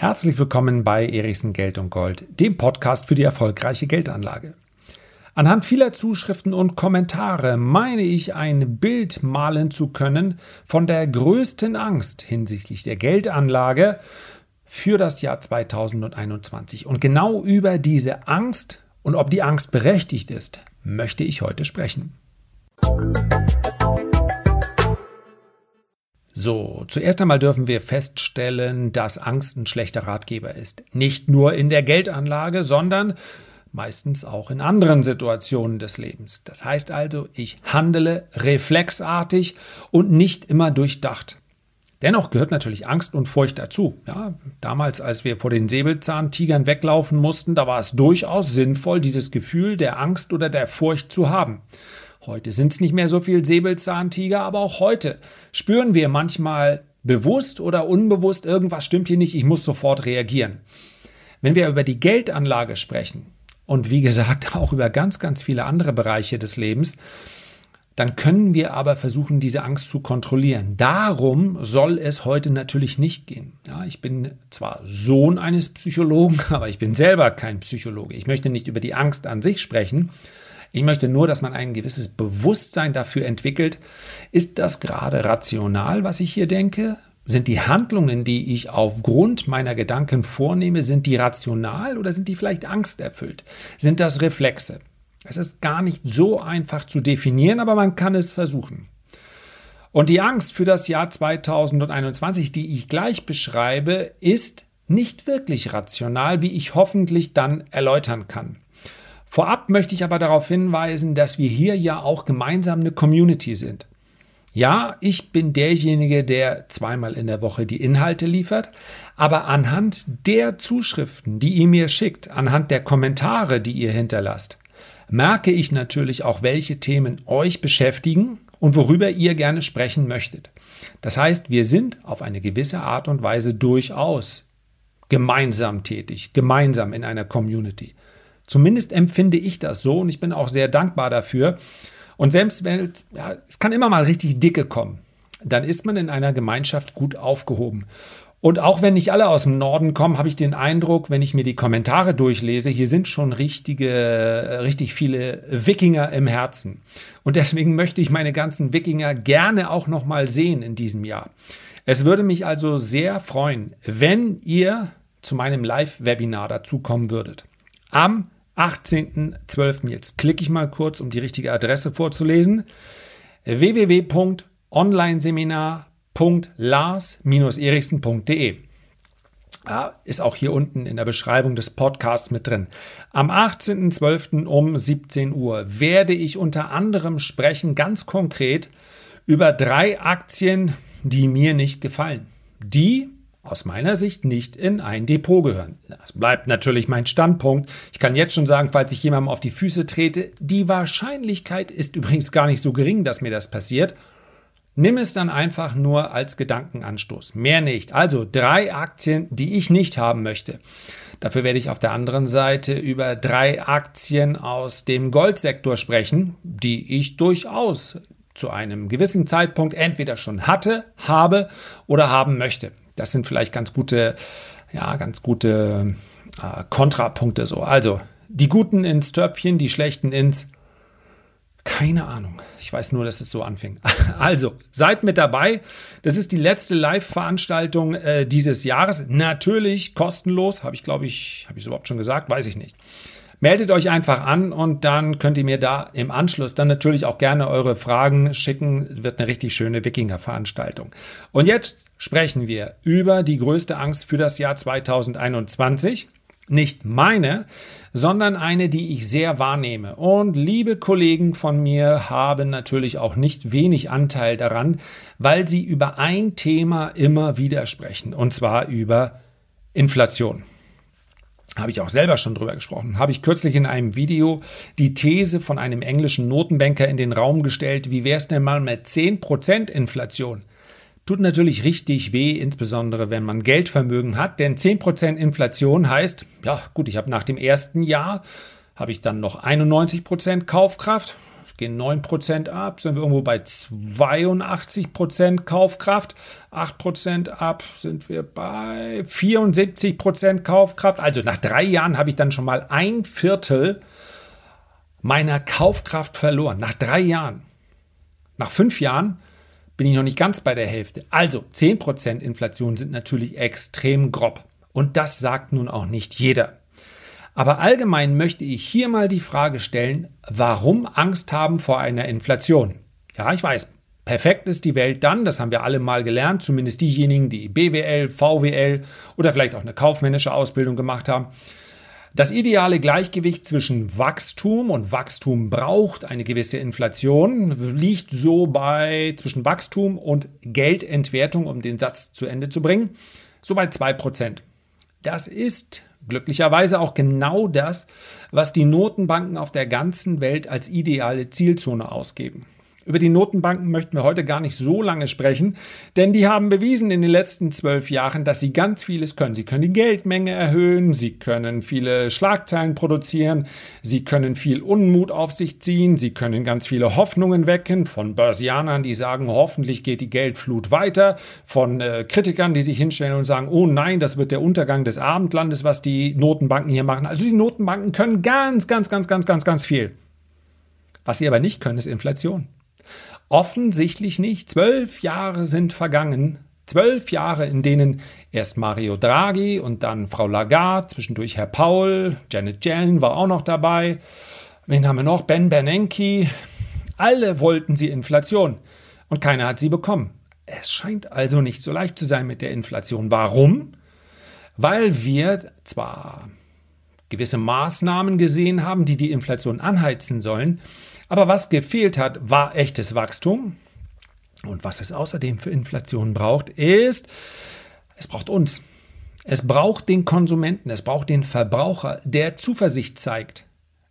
Herzlich willkommen bei Erichsen Geld und Gold, dem Podcast für die erfolgreiche Geldanlage. Anhand vieler Zuschriften und Kommentare meine ich ein Bild malen zu können von der größten Angst hinsichtlich der Geldanlage für das Jahr 2021. Und genau über diese Angst und ob die Angst berechtigt ist, möchte ich heute sprechen. So, zuerst einmal dürfen wir feststellen, dass Angst ein schlechter Ratgeber ist. Nicht nur in der Geldanlage, sondern meistens auch in anderen Situationen des Lebens. Das heißt also, ich handele reflexartig und nicht immer durchdacht. Dennoch gehört natürlich Angst und Furcht dazu. Ja, damals, als wir vor den Säbelzahntigern weglaufen mussten, da war es durchaus sinnvoll, dieses Gefühl der Angst oder der Furcht zu haben. Heute sind es nicht mehr so viel Säbelzahntiger, aber auch heute spüren wir manchmal bewusst oder unbewusst, irgendwas stimmt hier nicht, ich muss sofort reagieren. Wenn wir über die Geldanlage sprechen und wie gesagt auch über ganz, ganz viele andere Bereiche des Lebens, dann können wir aber versuchen, diese Angst zu kontrollieren. Darum soll es heute natürlich nicht gehen. Ja, ich bin zwar Sohn eines Psychologen, aber ich bin selber kein Psychologe. Ich möchte nicht über die Angst an sich sprechen, ich möchte nur, dass man ein gewisses Bewusstsein dafür entwickelt. Ist das gerade rational, was ich hier denke? Sind die Handlungen, die ich aufgrund meiner Gedanken vornehme, sind die rational oder sind die vielleicht angsterfüllt? Sind das Reflexe? Es ist gar nicht so einfach zu definieren, aber man kann es versuchen. Und die Angst für das Jahr 2021, die ich gleich beschreibe, ist nicht wirklich rational, wie ich hoffentlich dann erläutern kann. Vorab möchte ich aber darauf hinweisen, dass wir hier ja auch gemeinsam eine Community sind. Ja, ich bin derjenige, der zweimal in der Woche die Inhalte liefert, aber anhand der Zuschriften, die ihr mir schickt, anhand der Kommentare, die ihr hinterlasst, merke ich natürlich auch, welche Themen euch beschäftigen und worüber ihr gerne sprechen möchtet. Das heißt, wir sind auf eine gewisse Art und Weise durchaus gemeinsam tätig, gemeinsam in einer Community. Zumindest empfinde ich das so und ich bin auch sehr dankbar dafür. Und selbst wenn ja, es kann immer mal richtig dicke kommen, dann ist man in einer Gemeinschaft gut aufgehoben. Und auch wenn nicht alle aus dem Norden kommen, habe ich den Eindruck, wenn ich mir die Kommentare durchlese, hier sind schon richtige, richtig viele Wikinger im Herzen. Und deswegen möchte ich meine ganzen Wikinger gerne auch noch mal sehen in diesem Jahr. Es würde mich also sehr freuen, wenn ihr zu meinem Live-Webinar dazukommen würdet. Am 18.12. Jetzt klicke ich mal kurz, um die richtige Adresse vorzulesen. www.onlineseminar.lars-erichsen.de ja, ist auch hier unten in der Beschreibung des Podcasts mit drin. Am 18.12. um 17 Uhr werde ich unter anderem sprechen, ganz konkret, über drei Aktien, die mir nicht gefallen. Die aus meiner Sicht nicht in ein Depot gehören. Das bleibt natürlich mein Standpunkt. Ich kann jetzt schon sagen, falls ich jemandem auf die Füße trete, die Wahrscheinlichkeit ist übrigens gar nicht so gering, dass mir das passiert. Nimm es dann einfach nur als Gedankenanstoß. Mehr nicht. Also drei Aktien, die ich nicht haben möchte. Dafür werde ich auf der anderen Seite über drei Aktien aus dem Goldsektor sprechen, die ich durchaus zu einem gewissen Zeitpunkt entweder schon hatte, habe oder haben möchte. Das sind vielleicht ganz gute, ja, ganz gute äh, Kontrapunkte so. Also die Guten ins Töpfchen, die Schlechten ins keine Ahnung. Ich weiß nur, dass es so anfing. Also, seid mit dabei. Das ist die letzte Live-Veranstaltung äh, dieses Jahres. Natürlich kostenlos. Habe ich, glaube ich, habe ich es überhaupt schon gesagt? Weiß ich nicht. Meldet euch einfach an und dann könnt ihr mir da im Anschluss dann natürlich auch gerne eure Fragen schicken. Wird eine richtig schöne Wikinger-Veranstaltung. Und jetzt sprechen wir über die größte Angst für das Jahr 2021. Nicht meine, sondern eine, die ich sehr wahrnehme. Und liebe Kollegen von mir haben natürlich auch nicht wenig Anteil daran, weil sie über ein Thema immer wieder sprechen, und zwar über Inflation habe ich auch selber schon drüber gesprochen, habe ich kürzlich in einem Video die These von einem englischen Notenbanker in den Raum gestellt, wie wäre es denn mal mit 10% Inflation? Tut natürlich richtig weh, insbesondere wenn man Geldvermögen hat, denn 10% Inflation heißt, ja gut, ich habe nach dem ersten Jahr, habe ich dann noch 91% Kaufkraft, gehen 9% ab, sind wir irgendwo bei 82% Kaufkraft. 8% ab sind wir bei 74% Kaufkraft. Also nach drei Jahren habe ich dann schon mal ein Viertel meiner Kaufkraft verloren. Nach drei Jahren. Nach fünf Jahren bin ich noch nicht ganz bei der Hälfte. Also 10% Inflation sind natürlich extrem grob. Und das sagt nun auch nicht jeder. Aber allgemein möchte ich hier mal die Frage stellen, warum Angst haben vor einer Inflation? Ja, ich weiß, perfekt ist die Welt dann, das haben wir alle mal gelernt, zumindest diejenigen, die BWL, VWL oder vielleicht auch eine kaufmännische Ausbildung gemacht haben. Das ideale Gleichgewicht zwischen Wachstum und Wachstum braucht eine gewisse Inflation liegt so bei zwischen Wachstum und Geldentwertung, um den Satz zu Ende zu bringen, so bei 2%. Das ist glücklicherweise auch genau das, was die Notenbanken auf der ganzen Welt als ideale Zielzone ausgeben. Über die Notenbanken möchten wir heute gar nicht so lange sprechen, denn die haben bewiesen in den letzten zwölf Jahren, dass sie ganz vieles können. Sie können die Geldmenge erhöhen, sie können viele Schlagzeilen produzieren, sie können viel Unmut auf sich ziehen, sie können ganz viele Hoffnungen wecken von Börsianern, die sagen, hoffentlich geht die Geldflut weiter, von äh, Kritikern, die sich hinstellen und sagen, oh nein, das wird der Untergang des Abendlandes, was die Notenbanken hier machen. Also die Notenbanken können ganz, ganz, ganz, ganz, ganz, ganz viel. Was sie aber nicht können, ist Inflation. Offensichtlich nicht. Zwölf Jahre sind vergangen. Zwölf Jahre, in denen erst Mario Draghi und dann Frau Lagarde, zwischendurch Herr Paul, Janet Yellen war auch noch dabei. Wen haben wir noch? Ben Bernanke. Alle wollten sie Inflation und keiner hat sie bekommen. Es scheint also nicht so leicht zu sein mit der Inflation. Warum? Weil wir zwar gewisse Maßnahmen gesehen haben, die die Inflation anheizen sollen, aber was gefehlt hat, war echtes Wachstum. Und was es außerdem für Inflation braucht, ist, es braucht uns. Es braucht den Konsumenten, es braucht den Verbraucher, der Zuversicht zeigt.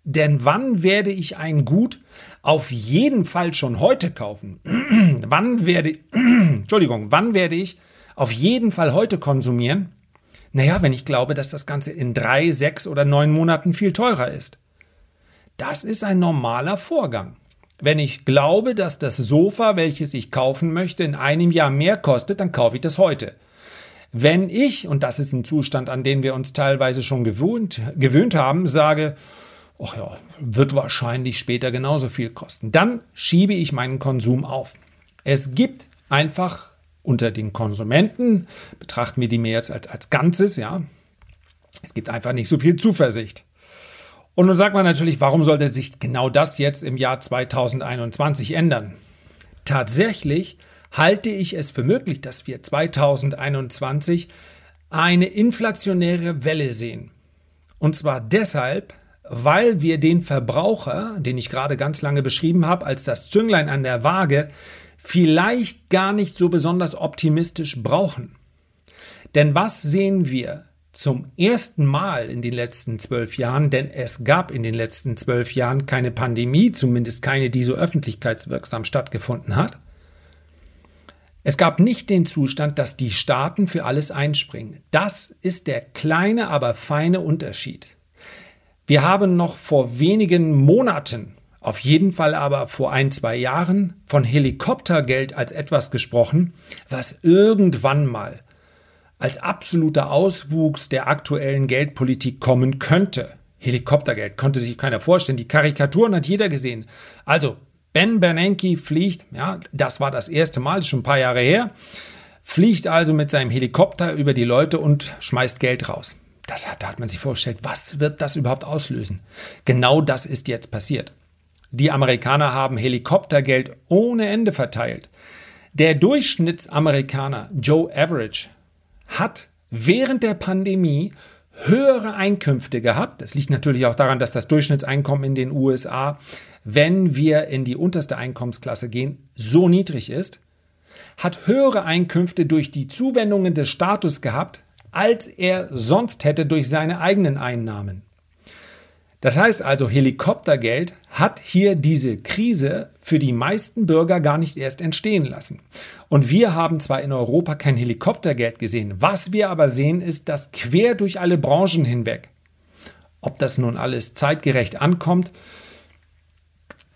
Denn wann werde ich ein Gut auf jeden Fall schon heute kaufen? wann werde, Entschuldigung, wann werde ich auf jeden Fall heute konsumieren? Naja, wenn ich glaube, dass das Ganze in drei, sechs oder neun Monaten viel teurer ist. Das ist ein normaler Vorgang. Wenn ich glaube, dass das Sofa, welches ich kaufen möchte, in einem Jahr mehr kostet, dann kaufe ich das heute. Wenn ich, und das ist ein Zustand, an den wir uns teilweise schon gewöhnt, gewöhnt haben, sage, ach ja, wird wahrscheinlich später genauso viel kosten, dann schiebe ich meinen Konsum auf. Es gibt einfach unter den Konsumenten, betrachten wir die mehr jetzt als, als Ganzes, ja, es gibt einfach nicht so viel Zuversicht. Und nun sagt man natürlich, warum sollte sich genau das jetzt im Jahr 2021 ändern? Tatsächlich halte ich es für möglich, dass wir 2021 eine inflationäre Welle sehen. Und zwar deshalb, weil wir den Verbraucher, den ich gerade ganz lange beschrieben habe, als das Zünglein an der Waage, vielleicht gar nicht so besonders optimistisch brauchen. Denn was sehen wir? Zum ersten Mal in den letzten zwölf Jahren, denn es gab in den letzten zwölf Jahren keine Pandemie, zumindest keine, die so öffentlichkeitswirksam stattgefunden hat. Es gab nicht den Zustand, dass die Staaten für alles einspringen. Das ist der kleine, aber feine Unterschied. Wir haben noch vor wenigen Monaten, auf jeden Fall aber vor ein, zwei Jahren, von Helikoptergeld als etwas gesprochen, was irgendwann mal als absoluter Auswuchs der aktuellen Geldpolitik kommen könnte. Helikoptergeld konnte sich keiner vorstellen. Die Karikaturen hat jeder gesehen. Also, Ben Bernanke fliegt, ja, das war das erste Mal, ist schon ein paar Jahre her, fliegt also mit seinem Helikopter über die Leute und schmeißt Geld raus. Das hat, da hat man sich vorgestellt, was wird das überhaupt auslösen? Genau das ist jetzt passiert. Die Amerikaner haben Helikoptergeld ohne Ende verteilt. Der Durchschnittsamerikaner Joe Average hat während der Pandemie höhere Einkünfte gehabt. Das liegt natürlich auch daran, dass das Durchschnittseinkommen in den USA, wenn wir in die unterste Einkommensklasse gehen, so niedrig ist, hat höhere Einkünfte durch die Zuwendungen des Status gehabt, als er sonst hätte durch seine eigenen Einnahmen. Das heißt also, Helikoptergeld hat hier diese Krise für die meisten Bürger gar nicht erst entstehen lassen. Und wir haben zwar in Europa kein Helikoptergeld gesehen, was wir aber sehen, ist, dass quer durch alle Branchen hinweg, ob das nun alles zeitgerecht ankommt,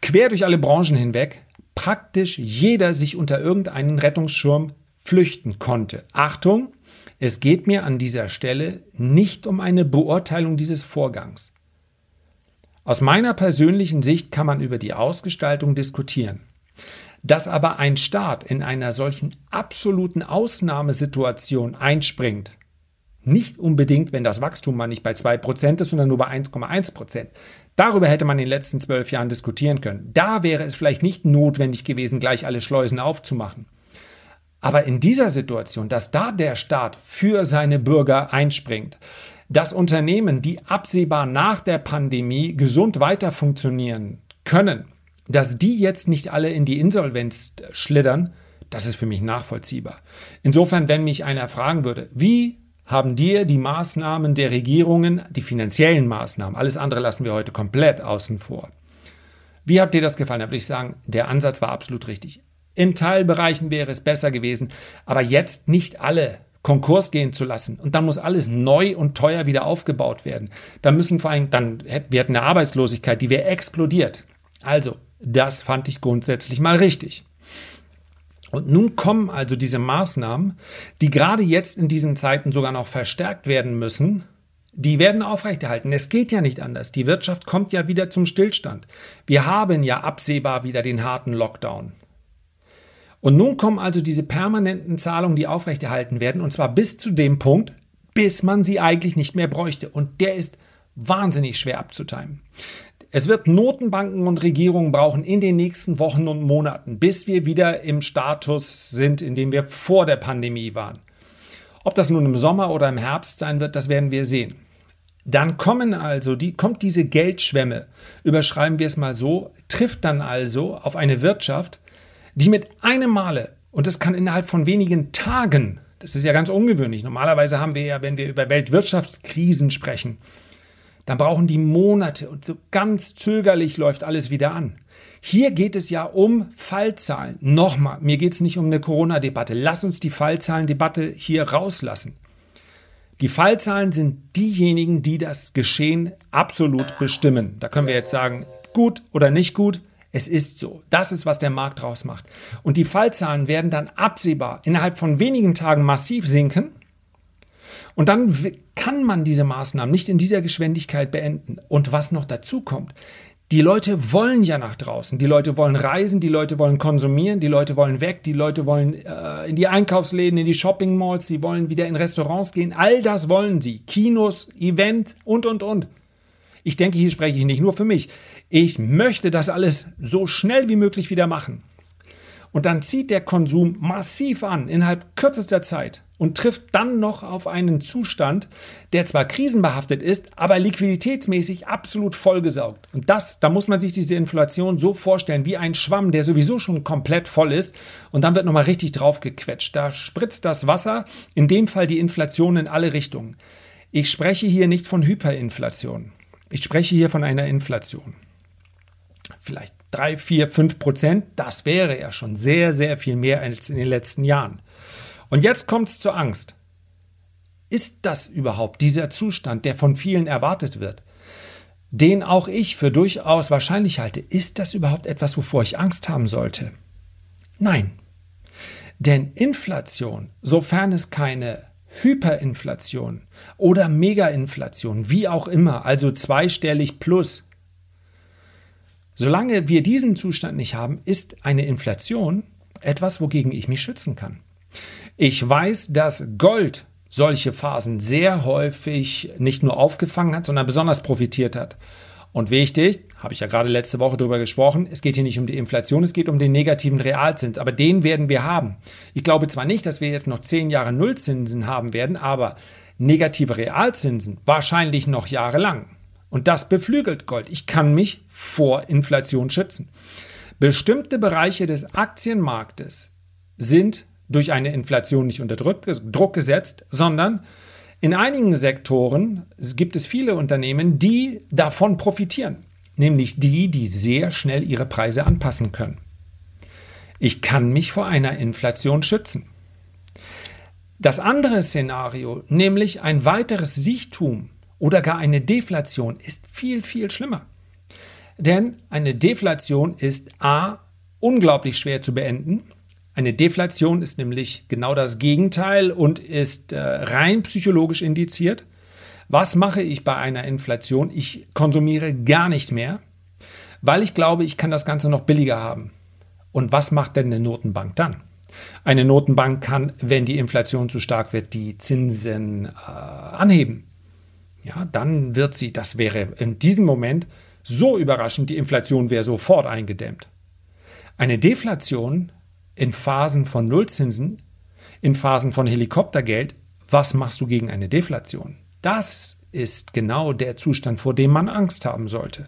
quer durch alle Branchen hinweg praktisch jeder sich unter irgendeinen Rettungsschirm flüchten konnte. Achtung, es geht mir an dieser Stelle nicht um eine Beurteilung dieses Vorgangs. Aus meiner persönlichen Sicht kann man über die Ausgestaltung diskutieren. Dass aber ein Staat in einer solchen absoluten Ausnahmesituation einspringt, nicht unbedingt, wenn das Wachstum mal nicht bei 2% ist, sondern nur bei 1,1%. Darüber hätte man in den letzten zwölf Jahren diskutieren können. Da wäre es vielleicht nicht notwendig gewesen, gleich alle Schleusen aufzumachen. Aber in dieser Situation, dass da der Staat für seine Bürger einspringt, dass Unternehmen, die absehbar nach der Pandemie gesund weiter funktionieren können, dass die jetzt nicht alle in die Insolvenz schlittern, das ist für mich nachvollziehbar. Insofern, wenn mich einer fragen würde, wie haben dir die Maßnahmen der Regierungen, die finanziellen Maßnahmen, alles andere lassen wir heute komplett außen vor. Wie hat dir das gefallen? Da würde ich sagen, der Ansatz war absolut richtig. In Teilbereichen wäre es besser gewesen, aber jetzt nicht alle Konkurs gehen zu lassen und dann muss alles neu und teuer wieder aufgebaut werden. Da müssen vor allem, dann hätten wir eine Arbeitslosigkeit, die wäre explodiert. Also, das fand ich grundsätzlich mal richtig. Und nun kommen also diese Maßnahmen, die gerade jetzt in diesen Zeiten sogar noch verstärkt werden müssen, die werden aufrechterhalten. Es geht ja nicht anders. Die Wirtschaft kommt ja wieder zum Stillstand. Wir haben ja absehbar wieder den harten Lockdown. Und nun kommen also diese permanenten Zahlungen, die aufrechterhalten werden, und zwar bis zu dem Punkt, bis man sie eigentlich nicht mehr bräuchte. Und der ist wahnsinnig schwer abzutimen. Es wird Notenbanken und Regierungen brauchen in den nächsten Wochen und Monaten, bis wir wieder im Status sind, in dem wir vor der Pandemie waren. Ob das nun im Sommer oder im Herbst sein wird, das werden wir sehen. Dann kommen also die, kommt diese Geldschwemme, überschreiben wir es mal so, trifft dann also auf eine Wirtschaft, die mit einem Male, und das kann innerhalb von wenigen Tagen, das ist ja ganz ungewöhnlich, normalerweise haben wir ja, wenn wir über Weltwirtschaftskrisen sprechen, dann brauchen die Monate und so ganz zögerlich läuft alles wieder an. Hier geht es ja um Fallzahlen. Nochmal, mir geht es nicht um eine Corona-Debatte. Lass uns die Fallzahlendebatte hier rauslassen. Die Fallzahlen sind diejenigen, die das Geschehen absolut bestimmen. Da können wir jetzt sagen, gut oder nicht gut. Es ist so. Das ist, was der Markt draus macht. Und die Fallzahlen werden dann absehbar innerhalb von wenigen Tagen massiv sinken. Und dann kann man diese Maßnahmen nicht in dieser Geschwindigkeit beenden. Und was noch dazu kommt, die Leute wollen ja nach draußen. Die Leute wollen reisen, die Leute wollen konsumieren, die Leute wollen weg, die Leute wollen äh, in die Einkaufsläden, in die Shopping Malls, sie wollen wieder in Restaurants gehen. All das wollen sie. Kinos, Events und, und, und. Ich denke, hier spreche ich nicht nur für mich. Ich möchte das alles so schnell wie möglich wieder machen. Und dann zieht der Konsum massiv an innerhalb kürzester Zeit und trifft dann noch auf einen Zustand, der zwar krisenbehaftet ist, aber liquiditätsmäßig absolut vollgesaugt. Und das, da muss man sich diese Inflation so vorstellen wie ein Schwamm, der sowieso schon komplett voll ist und dann wird nochmal richtig draufgequetscht. Da spritzt das Wasser, in dem Fall die Inflation in alle Richtungen. Ich spreche hier nicht von Hyperinflation. Ich spreche hier von einer Inflation. Vielleicht 3, 4, 5 Prozent, das wäre ja schon sehr, sehr viel mehr als in den letzten Jahren. Und jetzt kommt es zur Angst. Ist das überhaupt dieser Zustand, der von vielen erwartet wird, den auch ich für durchaus wahrscheinlich halte? Ist das überhaupt etwas, wovor ich Angst haben sollte? Nein. Denn Inflation, sofern es keine Hyperinflation oder Megainflation, wie auch immer, also zweistellig plus, Solange wir diesen Zustand nicht haben, ist eine Inflation etwas, wogegen ich mich schützen kann. Ich weiß, dass Gold solche Phasen sehr häufig nicht nur aufgefangen hat, sondern besonders profitiert hat. Und wichtig, habe ich ja gerade letzte Woche darüber gesprochen, es geht hier nicht um die Inflation, es geht um den negativen Realzins, aber den werden wir haben. Ich glaube zwar nicht, dass wir jetzt noch zehn Jahre Nullzinsen haben werden, aber negative Realzinsen wahrscheinlich noch jahrelang. Und das beflügelt Gold. Ich kann mich vor Inflation schützen. Bestimmte Bereiche des Aktienmarktes sind durch eine Inflation nicht unter Druck gesetzt, sondern in einigen Sektoren gibt es viele Unternehmen, die davon profitieren, nämlich die, die sehr schnell ihre Preise anpassen können. Ich kann mich vor einer Inflation schützen. Das andere Szenario, nämlich ein weiteres Siechtum oder gar eine Deflation ist viel, viel schlimmer. Denn eine Deflation ist a unglaublich schwer zu beenden. Eine Deflation ist nämlich genau das Gegenteil und ist äh, rein psychologisch indiziert. Was mache ich bei einer Inflation? Ich konsumiere gar nicht mehr, weil ich glaube, ich kann das Ganze noch billiger haben. Und was macht denn eine Notenbank dann? Eine Notenbank kann, wenn die Inflation zu stark wird, die Zinsen äh, anheben. Ja, dann wird sie, das wäre in diesem Moment so überraschend, die Inflation wäre sofort eingedämmt. Eine Deflation in Phasen von Nullzinsen, in Phasen von Helikoptergeld, was machst du gegen eine Deflation? Das ist genau der Zustand, vor dem man Angst haben sollte.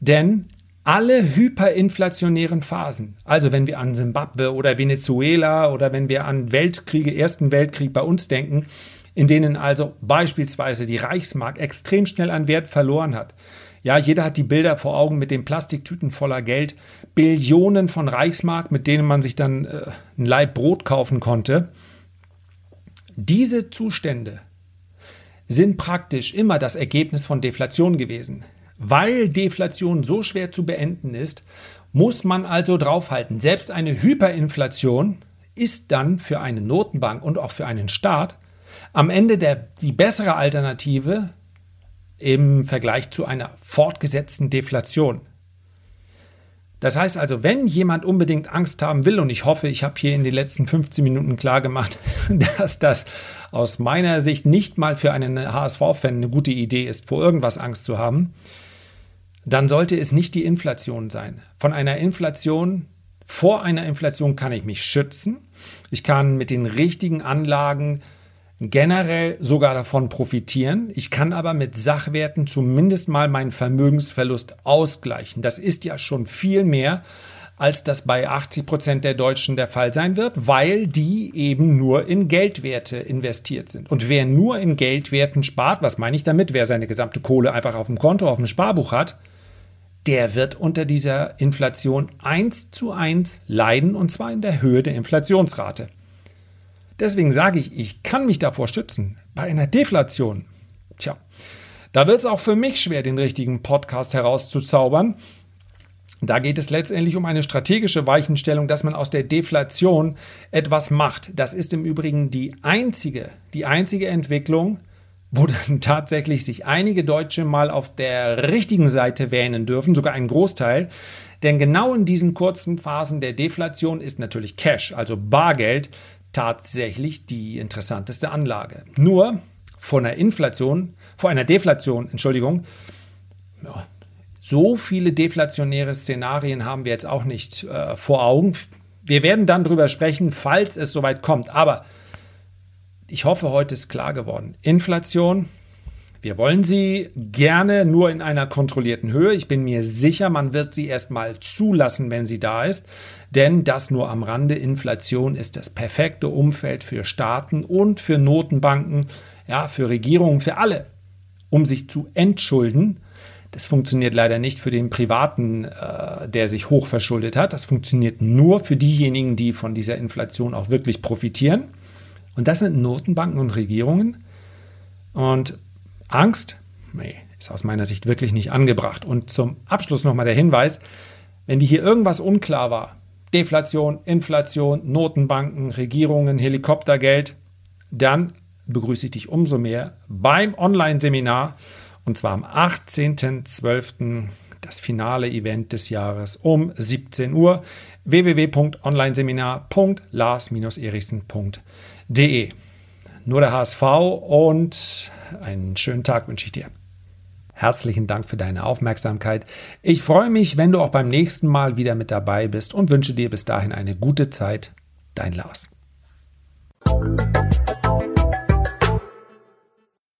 Denn alle hyperinflationären Phasen, also wenn wir an Simbabwe oder Venezuela oder wenn wir an Weltkriege, Ersten Weltkrieg bei uns denken, in denen also beispielsweise die Reichsmark extrem schnell an Wert verloren hat. Ja, jeder hat die Bilder vor Augen mit den Plastiktüten voller Geld, Billionen von Reichsmark, mit denen man sich dann äh, ein Leib Brot kaufen konnte. Diese Zustände sind praktisch immer das Ergebnis von Deflation gewesen. Weil Deflation so schwer zu beenden ist, muss man also draufhalten. Selbst eine Hyperinflation ist dann für eine Notenbank und auch für einen Staat am Ende der, die bessere Alternative im Vergleich zu einer fortgesetzten Deflation. Das heißt also, wenn jemand unbedingt Angst haben will, und ich hoffe, ich habe hier in den letzten 15 Minuten klar gemacht, dass das aus meiner Sicht nicht mal für einen HSV-Fan eine gute Idee ist, vor irgendwas Angst zu haben, dann sollte es nicht die Inflation sein. Von einer Inflation, vor einer Inflation kann ich mich schützen. Ich kann mit den richtigen Anlagen generell sogar davon profitieren. Ich kann aber mit Sachwerten zumindest mal meinen Vermögensverlust ausgleichen. Das ist ja schon viel mehr, als das bei 80 Prozent der Deutschen der Fall sein wird, weil die eben nur in Geldwerte investiert sind. Und wer nur in Geldwerten spart, was meine ich damit? Wer seine gesamte Kohle einfach auf dem Konto, auf dem Sparbuch hat, der wird unter dieser Inflation eins zu eins leiden und zwar in der Höhe der Inflationsrate. Deswegen sage ich, ich kann mich davor schützen. Bei einer Deflation, tja, da wird es auch für mich schwer, den richtigen Podcast herauszuzaubern. Da geht es letztendlich um eine strategische Weichenstellung, dass man aus der Deflation etwas macht. Das ist im Übrigen die einzige, die einzige Entwicklung, wo dann tatsächlich sich einige Deutsche mal auf der richtigen Seite wähnen dürfen, sogar ein Großteil. Denn genau in diesen kurzen Phasen der Deflation ist natürlich Cash, also Bargeld, tatsächlich die interessanteste Anlage. Nur vor einer Inflation, vor einer Deflation, Entschuldigung, ja, so viele deflationäre Szenarien haben wir jetzt auch nicht äh, vor Augen. Wir werden dann drüber sprechen, falls es soweit kommt. Aber ich hoffe, heute ist klar geworden. Inflation, wir wollen sie gerne nur in einer kontrollierten Höhe. Ich bin mir sicher, man wird sie erstmal zulassen, wenn sie da ist. Denn das nur am Rande, Inflation ist das perfekte Umfeld für Staaten und für Notenbanken, ja, für Regierungen, für alle, um sich zu entschulden. Das funktioniert leider nicht für den Privaten, äh, der sich hoch verschuldet hat. Das funktioniert nur für diejenigen, die von dieser Inflation auch wirklich profitieren. Und das sind Notenbanken und Regierungen. Und Angst, nee, ist aus meiner Sicht wirklich nicht angebracht. Und zum Abschluss nochmal der Hinweis, wenn dir hier irgendwas unklar war, Deflation, Inflation, Notenbanken, Regierungen, Helikoptergeld, dann begrüße ich dich umso mehr beim Online-Seminar und zwar am 18.12., das finale Event des Jahres um 17 Uhr www.onlineseminar.lars-erichsen.de. Nur der HSV und einen schönen Tag wünsche ich dir. Herzlichen Dank für deine Aufmerksamkeit. Ich freue mich, wenn du auch beim nächsten Mal wieder mit dabei bist und wünsche dir bis dahin eine gute Zeit. Dein Lars.